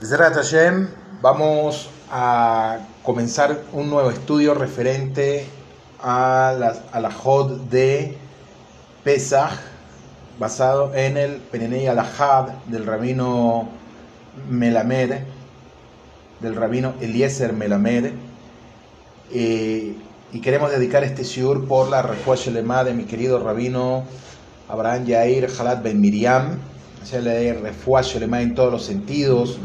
Zrat Hashem, vamos a comenzar un nuevo estudio referente a la, a la Jod de Pesach, basado en el Penenei Alahad del rabino Melamed, del rabino Eliezer Melamed. Eh, y queremos dedicar este shiur por la refuah Shelema de mi querido rabino Abraham Yair Halat Ben Miriam. Hacerle refuah Shelema en todos los sentidos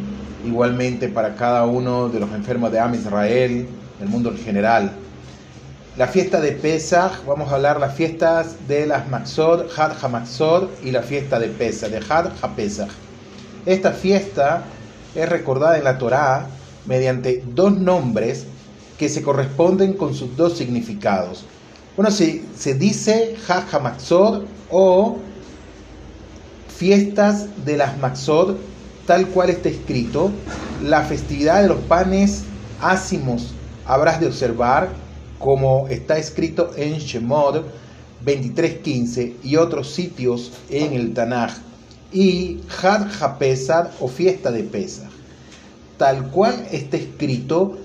igualmente para cada uno de los enfermos de Am Israel, del mundo en general. La fiesta de Pesach, vamos a hablar las fiestas de las Maxod, Had HaMaxod y la fiesta de Pesach, de Had HaPesach. Esta fiesta es recordada en la Torá mediante dos nombres que se corresponden con sus dos significados. Bueno, se, se dice Had HaMaxod o fiestas de las Maxod tal cual está escrito, la festividad de los panes ácimos habrás de observar, como está escrito en Shemod 23.15 y otros sitios en el Tanaj, y Had HaPesad o fiesta de Pesach. Tal cual está escrito,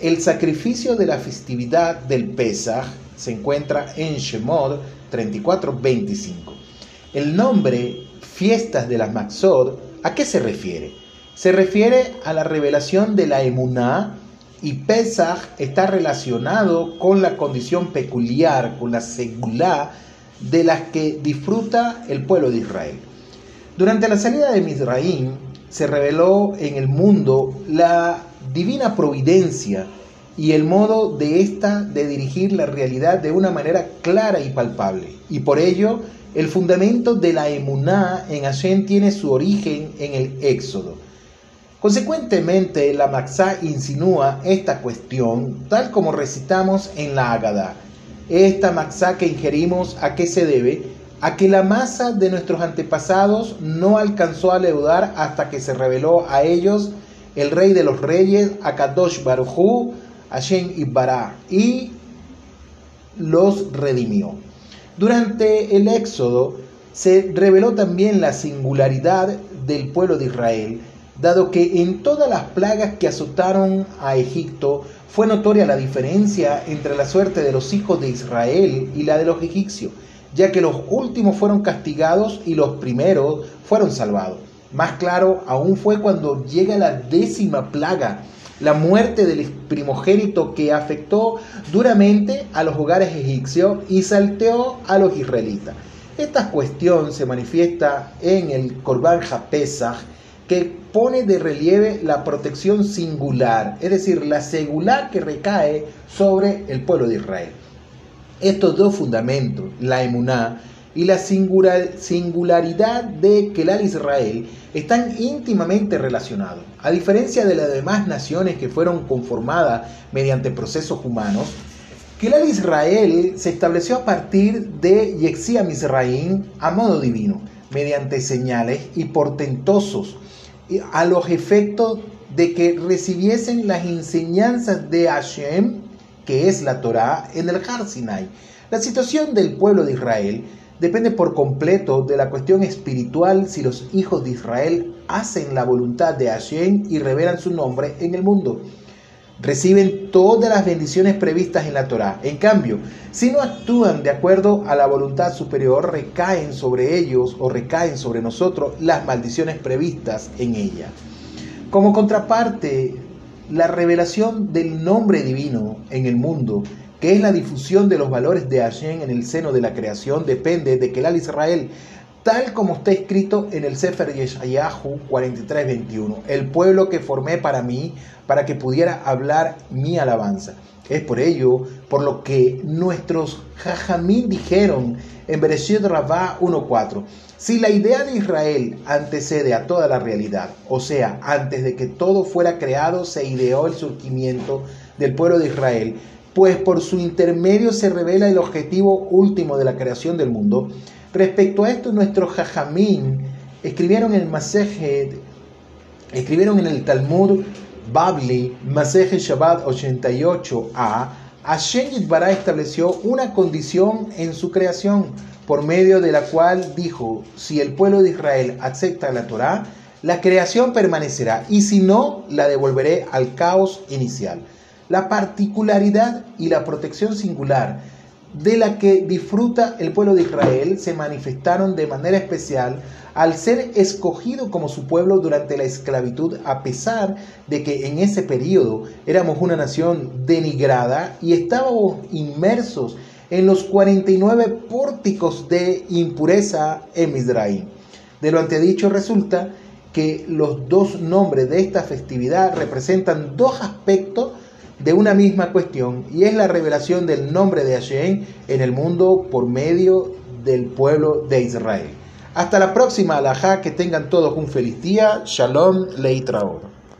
el sacrificio de la festividad del Pesach se encuentra en Shemod 34.25. El nombre fiestas de las Maxod ¿A qué se refiere? Se refiere a la revelación de la emuná y Pesach está relacionado con la condición peculiar, con la segulá de las que disfruta el pueblo de Israel. Durante la salida de Misraim se reveló en el mundo la divina providencia y el modo de esta de dirigir la realidad de una manera clara y palpable. Y por ello el fundamento de la emuná en Hashem tiene su origen en el Éxodo. Consecuentemente, la Maxá insinúa esta cuestión, tal como recitamos en la Ágada. Esta Maxá que ingerimos, ¿a qué se debe? A que la masa de nuestros antepasados no alcanzó a leudar hasta que se reveló a ellos el rey de los reyes, Akadosh Baruchu, Hashem Ibará, y los redimió. Durante el Éxodo se reveló también la singularidad del pueblo de Israel, dado que en todas las plagas que azotaron a Egipto fue notoria la diferencia entre la suerte de los hijos de Israel y la de los egipcios, ya que los últimos fueron castigados y los primeros fueron salvados. Más claro aún fue cuando llega la décima plaga, la muerte del primogénito que afectó duramente a los hogares egipcios y salteó a los israelitas. Esta cuestión se manifiesta en el Corban HaPesach, que pone de relieve la protección singular, es decir, la singular que recae sobre el pueblo de Israel. Estos dos fundamentos, la emuná y la singularidad de Kelal Israel, están íntimamente relacionados. A diferencia de las demás naciones que fueron conformadas mediante procesos humanos, Kelal Israel se estableció a partir de Yexia Misraim a modo divino, mediante señales y portentosos, a los efectos de que recibiesen las enseñanzas de Hashem, que es la Torá, en el Har. La situación del pueblo de Israel depende por completo de la cuestión espiritual si los hijos de Israel hacen la voluntad de Hashem y revelan su nombre en el mundo. Reciben todas las bendiciones previstas en la Torá. En cambio, si no actúan de acuerdo a la voluntad superior, recaen sobre ellos o recaen sobre nosotros las maldiciones previstas en ella. Como contraparte, la revelación del nombre divino en el mundo que es la difusión de los valores de Hashem en el seno de la creación, depende de que el Israel, tal como está escrito en el Sefer Yeshayahu 43:21, el pueblo que formé para mí, para que pudiera hablar mi alabanza. Es por ello por lo que nuestros jajamín dijeron en Bereshit Rabá 1.4, si la idea de Israel antecede a toda la realidad, o sea, antes de que todo fuera creado se ideó el surgimiento del pueblo de Israel, pues por su intermedio se revela el objetivo último de la creación del mundo. Respecto a esto, nuestros jajamín escribieron en Masejet, escribieron en el Talmud Babli, Masejet Shabbat 88a, Hashem Yitbará estableció una condición en su creación, por medio de la cual dijo, si el pueblo de Israel acepta la Torá, la creación permanecerá y si no, la devolveré al caos inicial. La particularidad y la protección singular de la que disfruta el pueblo de Israel se manifestaron de manera especial al ser escogido como su pueblo durante la esclavitud, a pesar de que en ese periodo éramos una nación denigrada y estábamos inmersos en los 49 pórticos de impureza en Misraim. De lo antedicho resulta que los dos nombres de esta festividad representan dos aspectos de una misma cuestión y es la revelación del nombre de Hashem en el mundo por medio del pueblo de Israel. Hasta la próxima alajá, que tengan todos un feliz día. Shalom Leitraor.